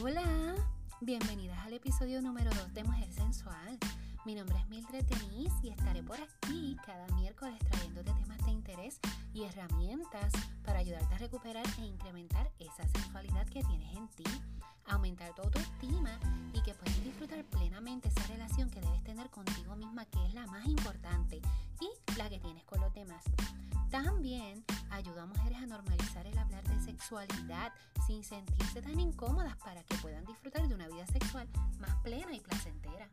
Hola, bienvenidas al episodio número 2 de Mujer Sensual. Mi nombre es Mildred Denise y estaré por aquí cada miércoles trayéndote temas de interés y herramientas para ayudarte a recuperar e incrementar esa sensualidad que tienes en ti, aumentar tu autoestima y que puedas disfrutar plenamente esa relación que debes tener contigo misma que es la más importante y la que tienes con los demás. También ayuda a mujeres a normalizar el hablar de sexualidad sin sentirse tan incómodas para que puedan disfrutar de una vida sexual más plena y placentera.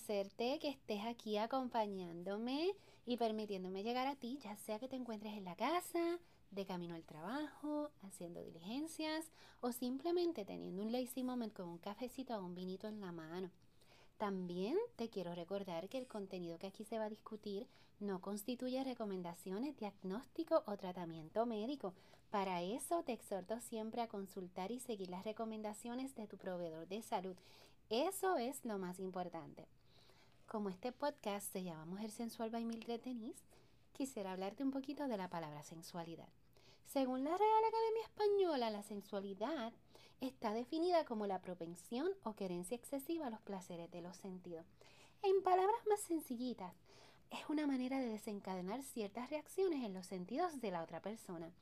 Agradecerte que estés aquí acompañándome y permitiéndome llegar a ti, ya sea que te encuentres en la casa, de camino al trabajo, haciendo diligencias o simplemente teniendo un lazy moment con un cafecito o un vinito en la mano. También te quiero recordar que el contenido que aquí se va a discutir no constituye recomendaciones, diagnóstico o tratamiento médico. Para eso te exhorto siempre a consultar y seguir las recomendaciones de tu proveedor de salud. Eso es lo más importante. Como este podcast se llama Mujer Sensual by Mildred Denise, quisiera hablarte un poquito de la palabra sensualidad. Según la Real Academia Española, la sensualidad está definida como la propensión o querencia excesiva a los placeres de los sentidos. En palabras más sencillitas, es una manera de desencadenar ciertas reacciones en los sentidos de la otra persona.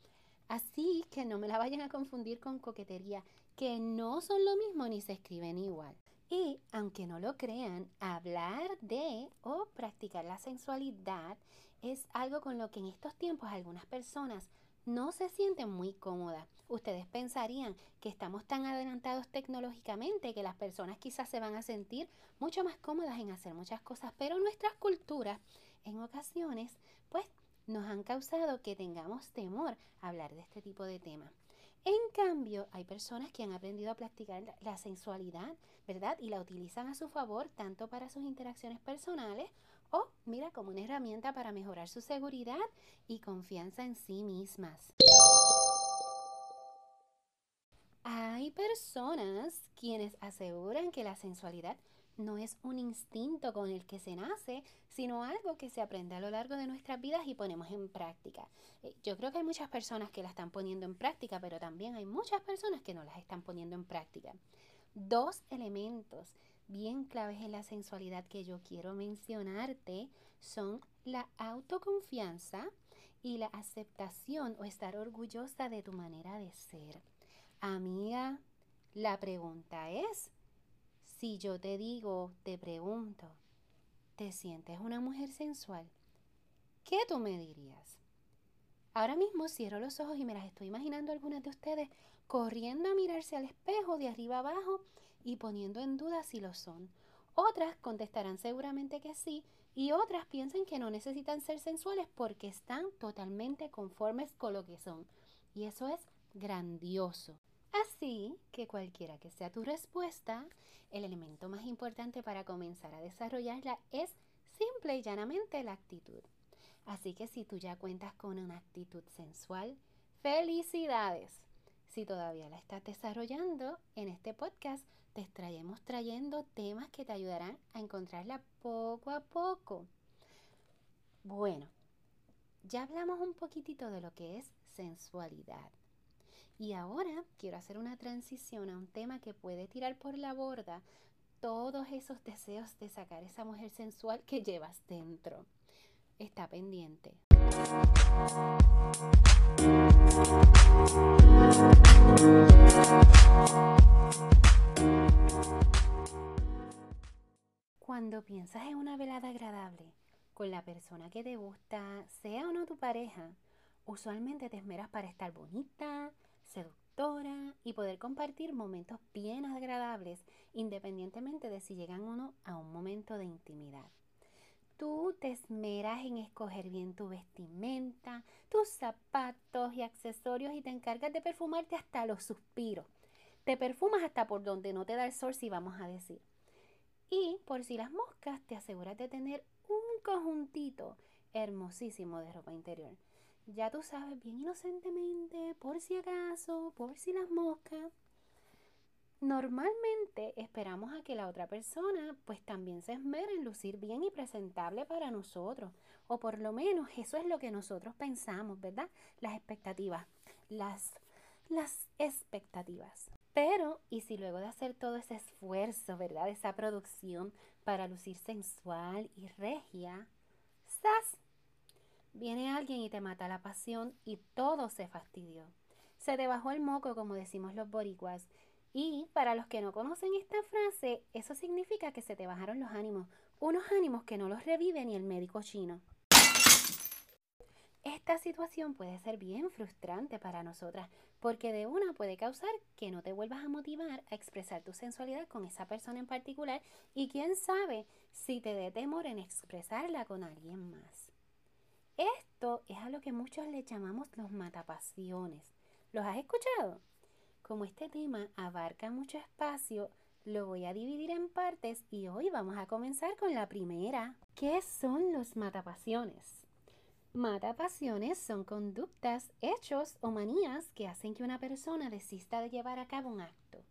Así que no me la vayan a confundir con coquetería, que no son lo mismo ni se escriben igual. Y aunque no lo crean, hablar de o practicar la sensualidad es algo con lo que en estos tiempos algunas personas no se sienten muy cómodas. Ustedes pensarían que estamos tan adelantados tecnológicamente que las personas quizás se van a sentir mucho más cómodas en hacer muchas cosas, pero nuestras culturas en ocasiones pues nos han causado que tengamos temor a hablar de este tipo de temas. En cambio, hay personas que han aprendido a practicar la sensualidad, ¿verdad? Y la utilizan a su favor tanto para sus interacciones personales o, mira, como una herramienta para mejorar su seguridad y confianza en sí mismas. Hay personas quienes aseguran que la sensualidad no es un instinto con el que se nace, sino algo que se aprende a lo largo de nuestras vidas y ponemos en práctica. Eh, yo creo que hay muchas personas que la están poniendo en práctica, pero también hay muchas personas que no las están poniendo en práctica. Dos elementos bien claves en la sensualidad que yo quiero mencionarte son la autoconfianza y la aceptación o estar orgullosa de tu manera de ser. Amiga, la pregunta es, si yo te digo, te pregunto, ¿te sientes una mujer sensual? ¿Qué tú me dirías? Ahora mismo cierro los ojos y me las estoy imaginando algunas de ustedes corriendo a mirarse al espejo de arriba abajo y poniendo en duda si lo son. Otras contestarán seguramente que sí y otras piensan que no necesitan ser sensuales porque están totalmente conformes con lo que son. Y eso es grandioso. Así que cualquiera que sea tu respuesta, el elemento más importante para comenzar a desarrollarla es simple y llanamente la actitud. Así que si tú ya cuentas con una actitud sensual, felicidades. Si todavía la estás desarrollando, en este podcast te estaremos trayendo temas que te ayudarán a encontrarla poco a poco. Bueno, ya hablamos un poquitito de lo que es sensualidad. Y ahora quiero hacer una transición a un tema que puede tirar por la borda todos esos deseos de sacar esa mujer sensual que llevas dentro. Está pendiente. Cuando piensas en una velada agradable con la persona que te gusta, sea o no tu pareja, usualmente te esmeras para estar bonita, seductora y poder compartir momentos bien agradables independientemente de si llegan o no a un momento de intimidad. Tú te esmeras en escoger bien tu vestimenta, tus zapatos y accesorios y te encargas de perfumarte hasta los suspiros. Te perfumas hasta por donde no te da el sol, si vamos a decir. Y por si las moscas, te aseguras de tener un conjuntito hermosísimo de ropa interior ya tú sabes, bien inocentemente, por si acaso, por si las moscas. Normalmente esperamos a que la otra persona pues también se esmere en lucir bien y presentable para nosotros. O por lo menos eso es lo que nosotros pensamos, ¿verdad? Las expectativas. Las, las expectativas. Pero, ¿y si luego de hacer todo ese esfuerzo, ¿verdad? Esa producción para lucir sensual y regia, ¡zas! Viene alguien y te mata la pasión y todo se fastidió. Se te bajó el moco, como decimos los boricuas, y para los que no conocen esta frase, eso significa que se te bajaron los ánimos, unos ánimos que no los revive ni el médico chino. Esta situación puede ser bien frustrante para nosotras, porque de una puede causar que no te vuelvas a motivar a expresar tu sensualidad con esa persona en particular y quién sabe si te dé temor en expresarla con alguien más. Esto es a lo que muchos le llamamos los matapasiones. ¿Los has escuchado? Como este tema abarca mucho espacio, lo voy a dividir en partes y hoy vamos a comenzar con la primera. ¿Qué son los matapasiones? Matapasiones son conductas, hechos o manías que hacen que una persona desista de llevar a cabo un acto.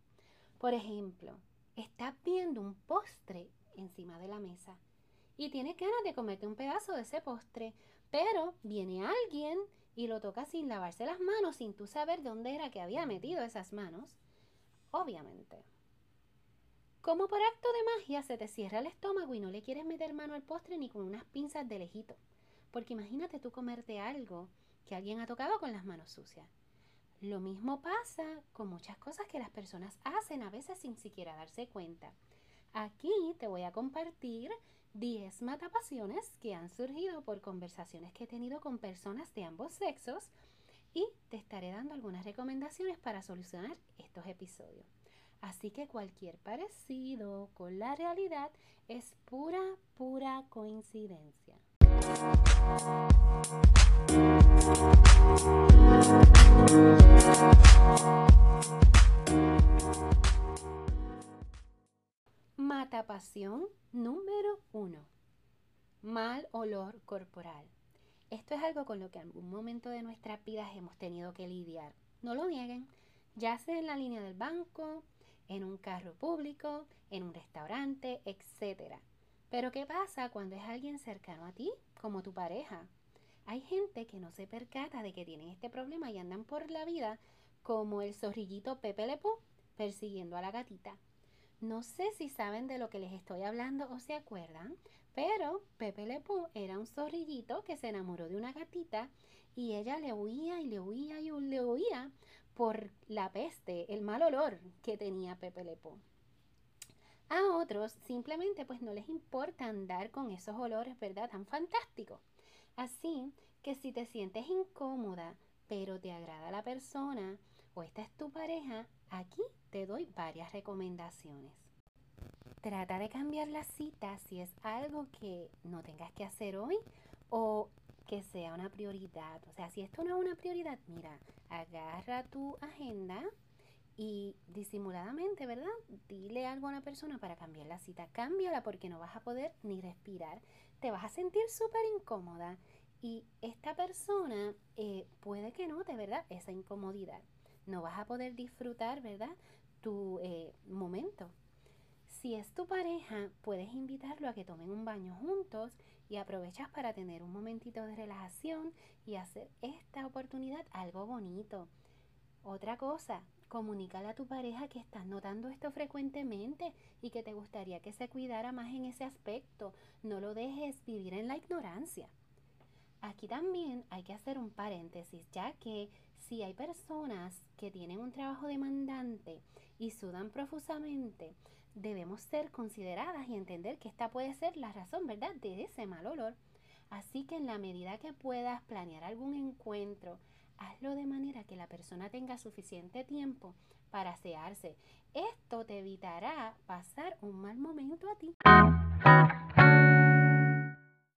Por ejemplo, estás viendo un postre encima de la mesa y tienes ganas de comerte un pedazo de ese postre, pero viene alguien y lo toca sin lavarse las manos, sin tú saber dónde era que había metido esas manos, obviamente. Como por acto de magia se te cierra el estómago y no le quieres meter mano al postre ni con unas pinzas de lejito. Porque imagínate tú comerte algo que alguien ha tocado con las manos sucias. Lo mismo pasa con muchas cosas que las personas hacen a veces sin siquiera darse cuenta. Aquí te voy a compartir 10 matapasiones que han surgido por conversaciones que he tenido con personas de ambos sexos y te estaré dando algunas recomendaciones para solucionar estos episodios. Así que cualquier parecido con la realidad es pura, pura coincidencia. Matapasión número uno. Mal olor corporal. Esto es algo con lo que en algún momento de nuestras vidas hemos tenido que lidiar. No lo nieguen, ya sea en la línea del banco, en un carro público, en un restaurante, etc. Pero ¿qué pasa cuando es alguien cercano a ti, como tu pareja? Hay gente que no se percata de que tienen este problema y andan por la vida como el zorrillito Pepe Lepú persiguiendo a la gatita. No sé si saben de lo que les estoy hablando o se acuerdan, pero Pepe Le era un zorrillito que se enamoró de una gatita y ella le huía y le huía y le huía por la peste, el mal olor que tenía Pepe Le A otros simplemente pues no les importa andar con esos olores, ¿verdad? Tan fantásticos. Así que si te sientes incómoda, pero te agrada la persona o esta es tu pareja, aquí te doy varias recomendaciones. Trata de cambiar la cita si es algo que no tengas que hacer hoy o que sea una prioridad. O sea, si esto no es una prioridad, mira, agarra tu agenda y disimuladamente, ¿verdad? Dile algo a una persona para cambiar la cita. Cámbiala porque no vas a poder ni respirar. Te vas a sentir súper incómoda y esta persona eh, puede que note, ¿verdad? Esa incomodidad. No vas a poder disfrutar, ¿verdad? tu eh, momento. Si es tu pareja, puedes invitarlo a que tomen un baño juntos y aprovechas para tener un momentito de relajación y hacer esta oportunidad algo bonito. Otra cosa, comunícale a tu pareja que estás notando esto frecuentemente y que te gustaría que se cuidara más en ese aspecto. No lo dejes vivir en la ignorancia. Aquí también hay que hacer un paréntesis, ya que si hay personas que tienen un trabajo demandante y sudan profusamente, debemos ser consideradas y entender que esta puede ser la razón, ¿verdad?, de ese mal olor. Así que en la medida que puedas planear algún encuentro, hazlo de manera que la persona tenga suficiente tiempo para asearse. Esto te evitará pasar un mal momento a ti.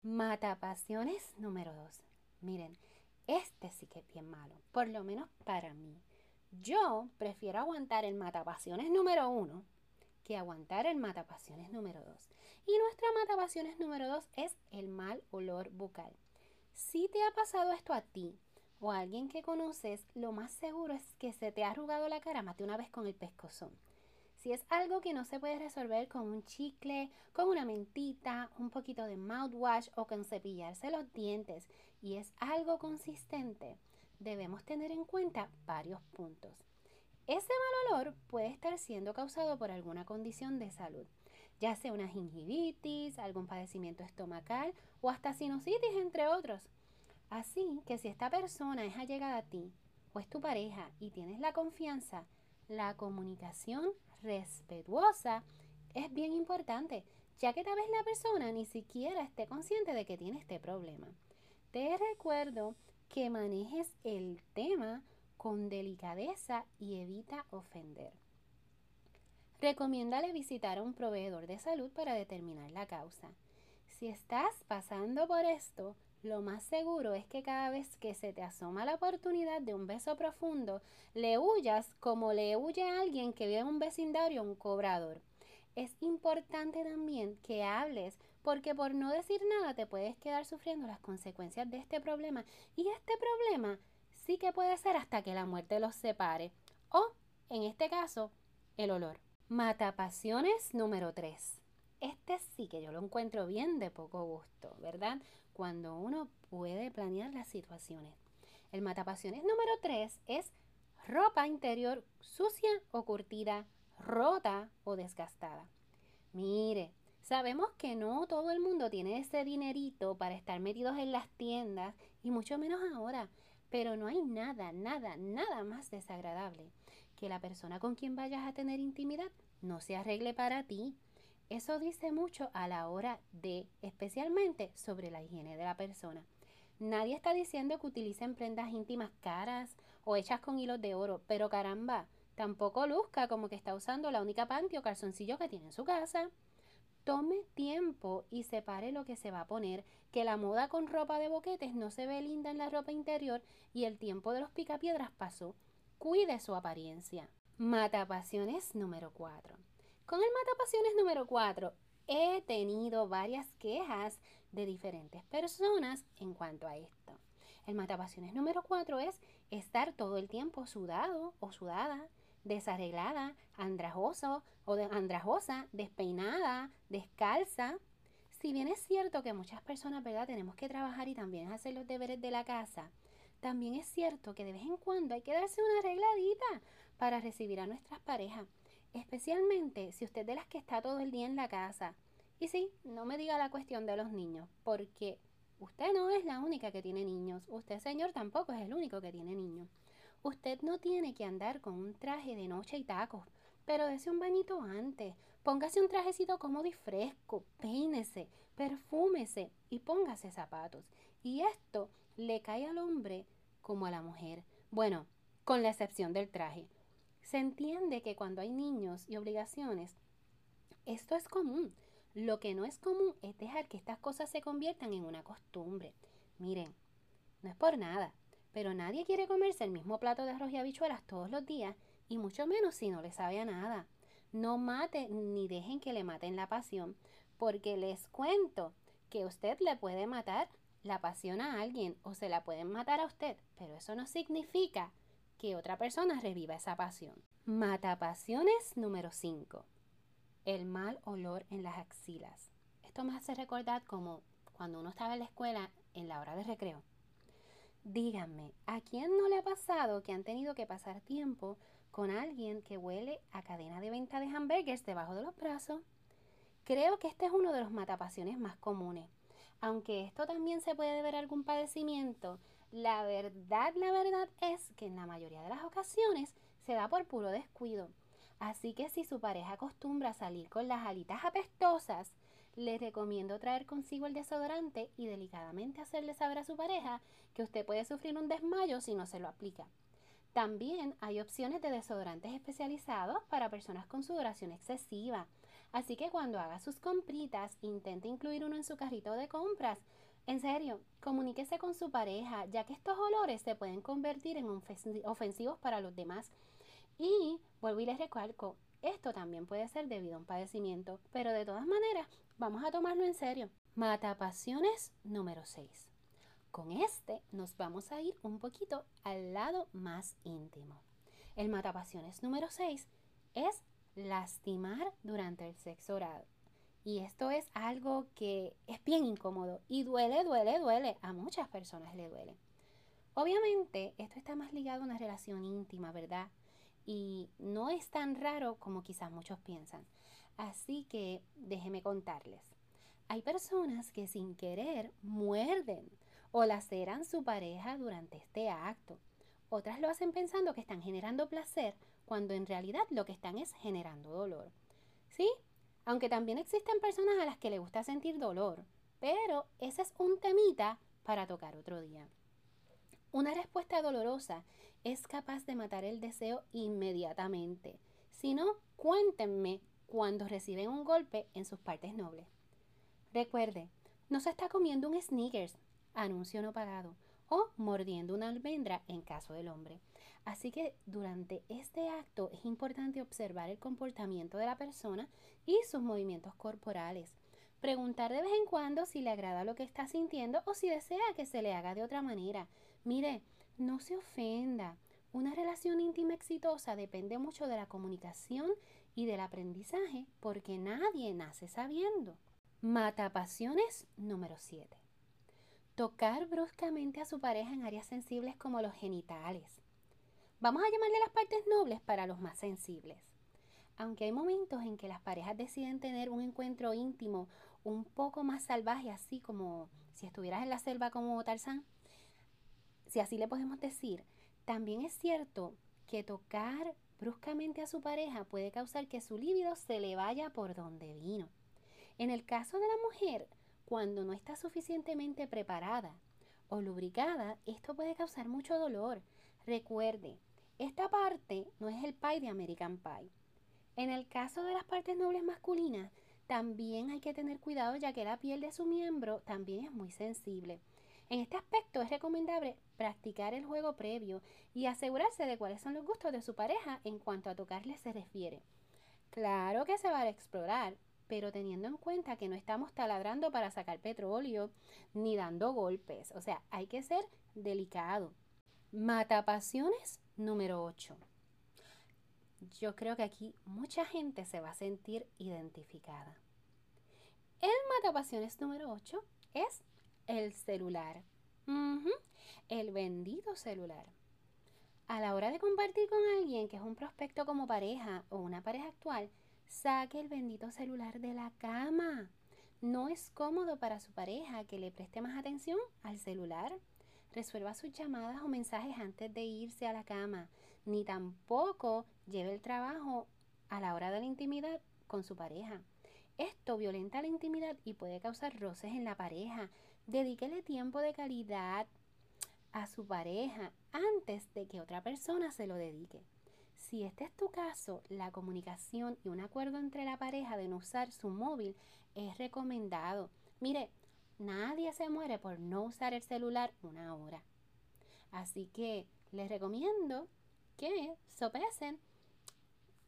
Mata pasiones número 2. Miren, este sí que es bien malo, por lo menos para mí. Yo prefiero aguantar el matapasiones número uno que aguantar el matapasiones número dos. Y nuestra matapasiones número dos es el mal olor bucal. Si te ha pasado esto a ti o a alguien que conoces, lo más seguro es que se te ha arrugado la cara más de una vez con el pescozón. Si es algo que no se puede resolver con un chicle, con una mentita, un poquito de mouthwash o con cepillarse los dientes y es algo consistente, debemos tener en cuenta varios puntos. Ese mal olor puede estar siendo causado por alguna condición de salud, ya sea una gingivitis, algún padecimiento estomacal o hasta sinusitis, entre otros. Así que si esta persona es allegada a ti o es tu pareja y tienes la confianza, la comunicación respetuosa es bien importante, ya que tal vez la persona ni siquiera esté consciente de que tiene este problema. Te recuerdo que manejes el tema con delicadeza y evita ofender. Recomiéndale visitar a un proveedor de salud para determinar la causa. Si estás pasando por esto, lo más seguro es que cada vez que se te asoma la oportunidad de un beso profundo, le huyas como le huye a alguien que vive en un vecindario un cobrador. Es importante también que hables porque por no decir nada te puedes quedar sufriendo las consecuencias de este problema y este problema sí que puede ser hasta que la muerte los separe. O, en este caso, el olor. Matapasiones número 3. Este sí que yo lo encuentro bien de poco gusto, ¿verdad? Cuando uno puede planear las situaciones. El matapasiones número 3 es ropa interior sucia o curtida, rota o desgastada. Mire, sabemos que no todo el mundo tiene ese dinerito para estar metidos en las tiendas y mucho menos ahora. Pero no hay nada, nada, nada más desagradable que la persona con quien vayas a tener intimidad no se arregle para ti. Eso dice mucho a la hora de, especialmente sobre la higiene de la persona. Nadie está diciendo que utilicen prendas íntimas caras o hechas con hilos de oro, pero caramba, tampoco luzca como que está usando la única panty o calzoncillo que tiene en su casa. Tome tiempo y separe lo que se va a poner, que la moda con ropa de boquetes no se ve linda en la ropa interior y el tiempo de los picapiedras pasó. Cuide su apariencia. Matapasiones número 4. Con el matapasiones número 4 he tenido varias quejas de diferentes personas en cuanto a esto. El matapasiones número 4 es estar todo el tiempo sudado o sudada, desarreglada, andrajoso o andrajosa, despeinada, descalza. Si bien es cierto que muchas personas, ¿verdad?, tenemos que trabajar y también hacer los deberes de la casa, también es cierto que de vez en cuando hay que darse una arregladita para recibir a nuestras parejas, especialmente si usted es de las que está todo el día en la casa. Y sí, no me diga la cuestión de los niños, porque usted no es la única que tiene niños, usted señor tampoco es el único que tiene niños. Usted no tiene que andar con un traje de noche y tacos, pero dese un bañito antes. Póngase un trajecito cómodo y fresco, peínese, perfúmese y póngase zapatos. Y esto le cae al hombre como a la mujer. Bueno, con la excepción del traje. Se entiende que cuando hay niños y obligaciones, esto es común. Lo que no es común es dejar que estas cosas se conviertan en una costumbre. Miren, no es por nada, pero nadie quiere comerse el mismo plato de arroz y habichuelas todos los días, y mucho menos si no le sabe a nada. No maten ni dejen que le maten la pasión, porque les cuento que usted le puede matar la pasión a alguien o se la pueden matar a usted, pero eso no significa que otra persona reviva esa pasión. Mata pasiones número 5. El mal olor en las axilas. Esto me hace recordar como cuando uno estaba en la escuela en la hora de recreo Díganme, ¿a quién no le ha pasado que han tenido que pasar tiempo con alguien que huele a cadena de venta de hamburgues debajo de los brazos? Creo que este es uno de los matapasiones más comunes. Aunque esto también se puede ver algún padecimiento, la verdad, la verdad es que en la mayoría de las ocasiones se da por puro descuido. Así que si su pareja acostumbra a salir con las alitas apestosas, le recomiendo traer consigo el desodorante y delicadamente hacerle saber a su pareja que usted puede sufrir un desmayo si no se lo aplica. También hay opciones de desodorantes especializados para personas con sudoración excesiva. Así que cuando haga sus compritas, intente incluir uno en su carrito de compras. En serio, comuníquese con su pareja, ya que estos olores se pueden convertir en ofensivos para los demás. Y vuelvo y les recalco, esto también puede ser debido a un padecimiento, pero de todas maneras, vamos a tomarlo en serio. Mata pasiones número 6. Con este nos vamos a ir un poquito al lado más íntimo. El matapasiones número 6 es lastimar durante el sexo oral. Y esto es algo que es bien incómodo y duele, duele, duele. A muchas personas le duele. Obviamente, esto está más ligado a una relación íntima, ¿verdad? Y no es tan raro como quizás muchos piensan. Así que déjeme contarles. Hay personas que sin querer muerden o laceran su pareja durante este acto. Otras lo hacen pensando que están generando placer cuando en realidad lo que están es generando dolor. ¿Sí? Aunque también existen personas a las que le gusta sentir dolor, pero ese es un temita para tocar otro día. Una respuesta dolorosa es capaz de matar el deseo inmediatamente. Si no, cuéntenme cuando reciben un golpe en sus partes nobles. Recuerde, no se está comiendo un sneakers, anuncio no pagado, o mordiendo una almendra en caso del hombre. Así que durante este acto es importante observar el comportamiento de la persona y sus movimientos corporales. Preguntar de vez en cuando si le agrada lo que está sintiendo o si desea que se le haga de otra manera. Mire, no se ofenda. Una relación íntima exitosa depende mucho de la comunicación y del aprendizaje porque nadie nace sabiendo. Mata pasiones número 7. Tocar bruscamente a su pareja en áreas sensibles como los genitales. Vamos a llamarle las partes nobles para los más sensibles. Aunque hay momentos en que las parejas deciden tener un encuentro íntimo un poco más salvaje, así como si estuvieras en la selva como Tarzán, si así le podemos decir, también es cierto que tocar bruscamente a su pareja puede causar que su líbido se le vaya por donde vino. En el caso de la mujer, cuando no está suficientemente preparada o lubricada, esto puede causar mucho dolor. Recuerde, esta parte no es el pie de American Pie. En el caso de las partes nobles masculinas, también hay que tener cuidado ya que la piel de su miembro también es muy sensible. En este aspecto es recomendable practicar el juego previo y asegurarse de cuáles son los gustos de su pareja en cuanto a tocarle se refiere. Claro que se va a explorar, pero teniendo en cuenta que no estamos taladrando para sacar petróleo ni dando golpes. O sea, hay que ser delicado. Matapasiones número 8. Yo creo que aquí mucha gente se va a sentir identificada. El matapasiones número 8 es el celular. El bendito celular. A la hora de compartir con alguien que es un prospecto como pareja o una pareja actual, saque el bendito celular de la cama. No es cómodo para su pareja que le preste más atención al celular resuelva sus llamadas o mensajes antes de irse a la cama, ni tampoco lleve el trabajo a la hora de la intimidad con su pareja. Esto violenta la intimidad y puede causar roces en la pareja. Dedíquele tiempo de calidad a su pareja antes de que otra persona se lo dedique. Si este es tu caso, la comunicación y un acuerdo entre la pareja de no usar su móvil es recomendado. Mire, Nadie se muere por no usar el celular una hora. Así que les recomiendo que sopesen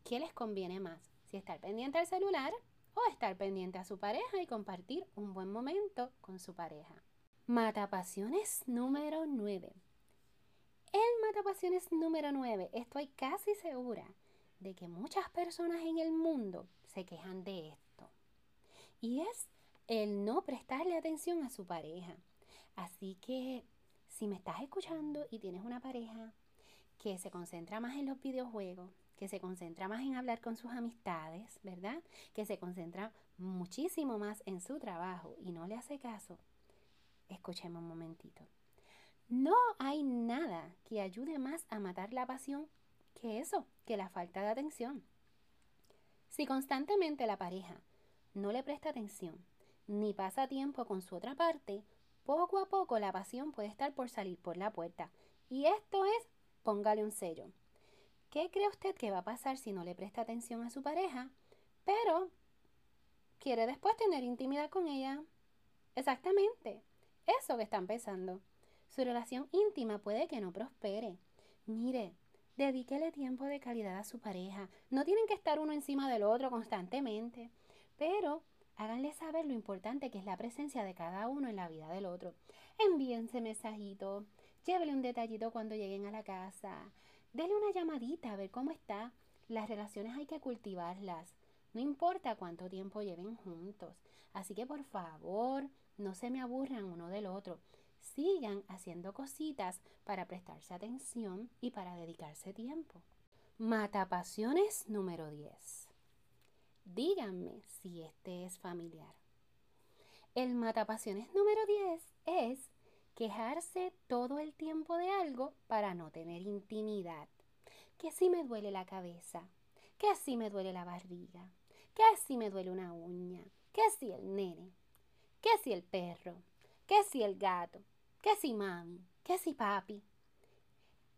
qué les conviene más, si estar pendiente al celular o estar pendiente a su pareja y compartir un buen momento con su pareja. Matapasiones número 9. El matapasiones número 9, estoy casi segura de que muchas personas en el mundo se quejan de esto. Y es el no prestarle atención a su pareja. Así que si me estás escuchando y tienes una pareja que se concentra más en los videojuegos, que se concentra más en hablar con sus amistades, ¿verdad? Que se concentra muchísimo más en su trabajo y no le hace caso, escuchemos un momentito. No hay nada que ayude más a matar la pasión que eso, que la falta de atención. Si constantemente la pareja no le presta atención, ni pasa tiempo con su otra parte, poco a poco la pasión puede estar por salir por la puerta. Y esto es, póngale un sello. ¿Qué cree usted que va a pasar si no le presta atención a su pareja, pero quiere después tener intimidad con ella? Exactamente, eso que están pensando. Su relación íntima puede que no prospere. Mire, dedíquele tiempo de calidad a su pareja. No tienen que estar uno encima del otro constantemente, pero Háganle saber lo importante que es la presencia de cada uno en la vida del otro. Envíense mensajitos, llévele un detallito cuando lleguen a la casa, denle una llamadita a ver cómo está. Las relaciones hay que cultivarlas, no importa cuánto tiempo lleven juntos. Así que por favor, no se me aburran uno del otro. Sigan haciendo cositas para prestarse atención y para dedicarse tiempo. Matapasiones número 10. Díganme si este es familiar. El matapasiones número 10 es quejarse todo el tiempo de algo para no tener intimidad. Que si me duele la cabeza, que si me duele la barriga, que si me duele una uña, que si el nene, que si el perro, que si el gato, que si mami, que si papi.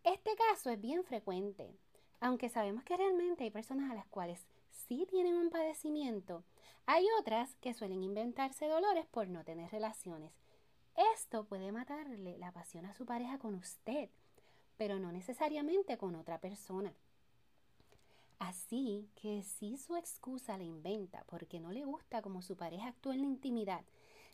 Este caso es bien frecuente, aunque sabemos que realmente hay personas a las cuales sí tienen un padecimiento, hay otras que suelen inventarse dolores por no tener relaciones. Esto puede matarle la pasión a su pareja con usted, pero no necesariamente con otra persona. Así que si su excusa la inventa porque no le gusta como su pareja actúa en la intimidad,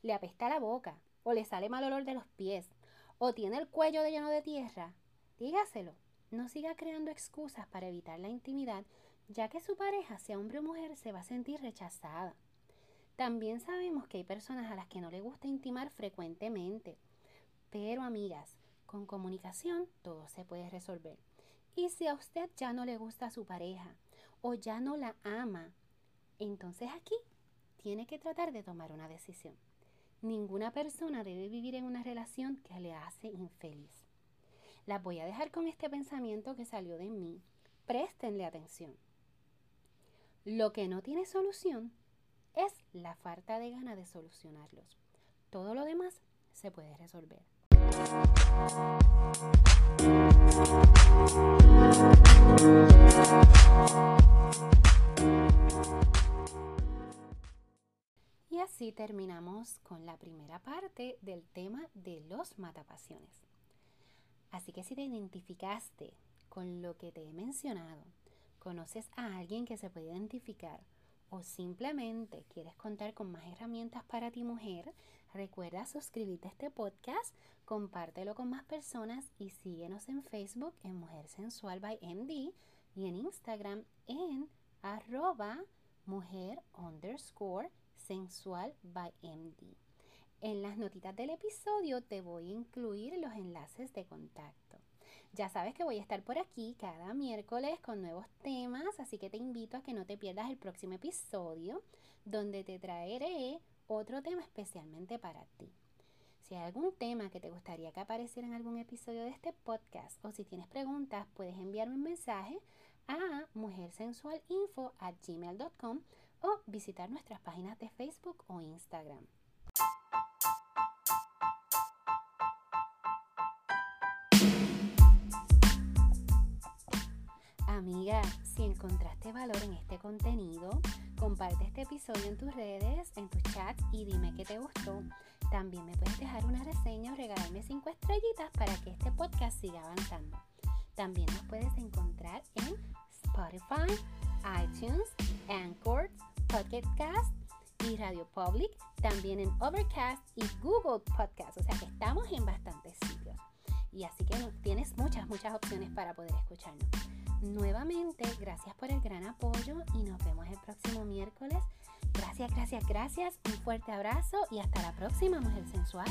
le apesta la boca, o le sale mal olor de los pies, o tiene el cuello de lleno de tierra, dígaselo. No siga creando excusas para evitar la intimidad, ya que su pareja, sea hombre o mujer, se va a sentir rechazada. También sabemos que hay personas a las que no le gusta intimar frecuentemente, pero amigas, con comunicación todo se puede resolver. Y si a usted ya no le gusta su pareja o ya no la ama, entonces aquí tiene que tratar de tomar una decisión. Ninguna persona debe vivir en una relación que le hace infeliz. Las voy a dejar con este pensamiento que salió de mí. Préstenle atención. Lo que no tiene solución es la falta de ganas de solucionarlos. Todo lo demás se puede resolver. Y así terminamos con la primera parte del tema de los matapasiones. Así que si te identificaste con lo que te he mencionado, conoces a alguien que se puede identificar o simplemente quieres contar con más herramientas para ti mujer, recuerda suscribirte a este podcast, compártelo con más personas y síguenos en Facebook en Mujer Sensual by MD y en Instagram en arroba mujer underscore sensual by MD. En las notitas del episodio te voy a incluir los enlaces de contacto. Ya sabes que voy a estar por aquí cada miércoles con nuevos temas, así que te invito a que no te pierdas el próximo episodio donde te traeré otro tema especialmente para ti. Si hay algún tema que te gustaría que apareciera en algún episodio de este podcast o si tienes preguntas, puedes enviarme un mensaje a mujersensualinfo@gmail.com o visitar nuestras páginas de Facebook o Instagram. Si encontraste valor en este contenido, comparte este episodio en tus redes, en tus chats y dime qué te gustó. También me puedes dejar una reseña o regalarme 5 estrellitas para que este podcast siga avanzando. También nos puedes encontrar en Spotify, iTunes, Anchor, Pocket Cast y Radio Public, también en Overcast y Google Podcast. O sea que estamos en bastantes sitios. Y así que tienes muchas, muchas opciones para poder escucharnos. Nuevamente, gracias por el gran apoyo y nos vemos el próximo miércoles. Gracias, gracias, gracias. Un fuerte abrazo y hasta la próxima, Mujer Sensual.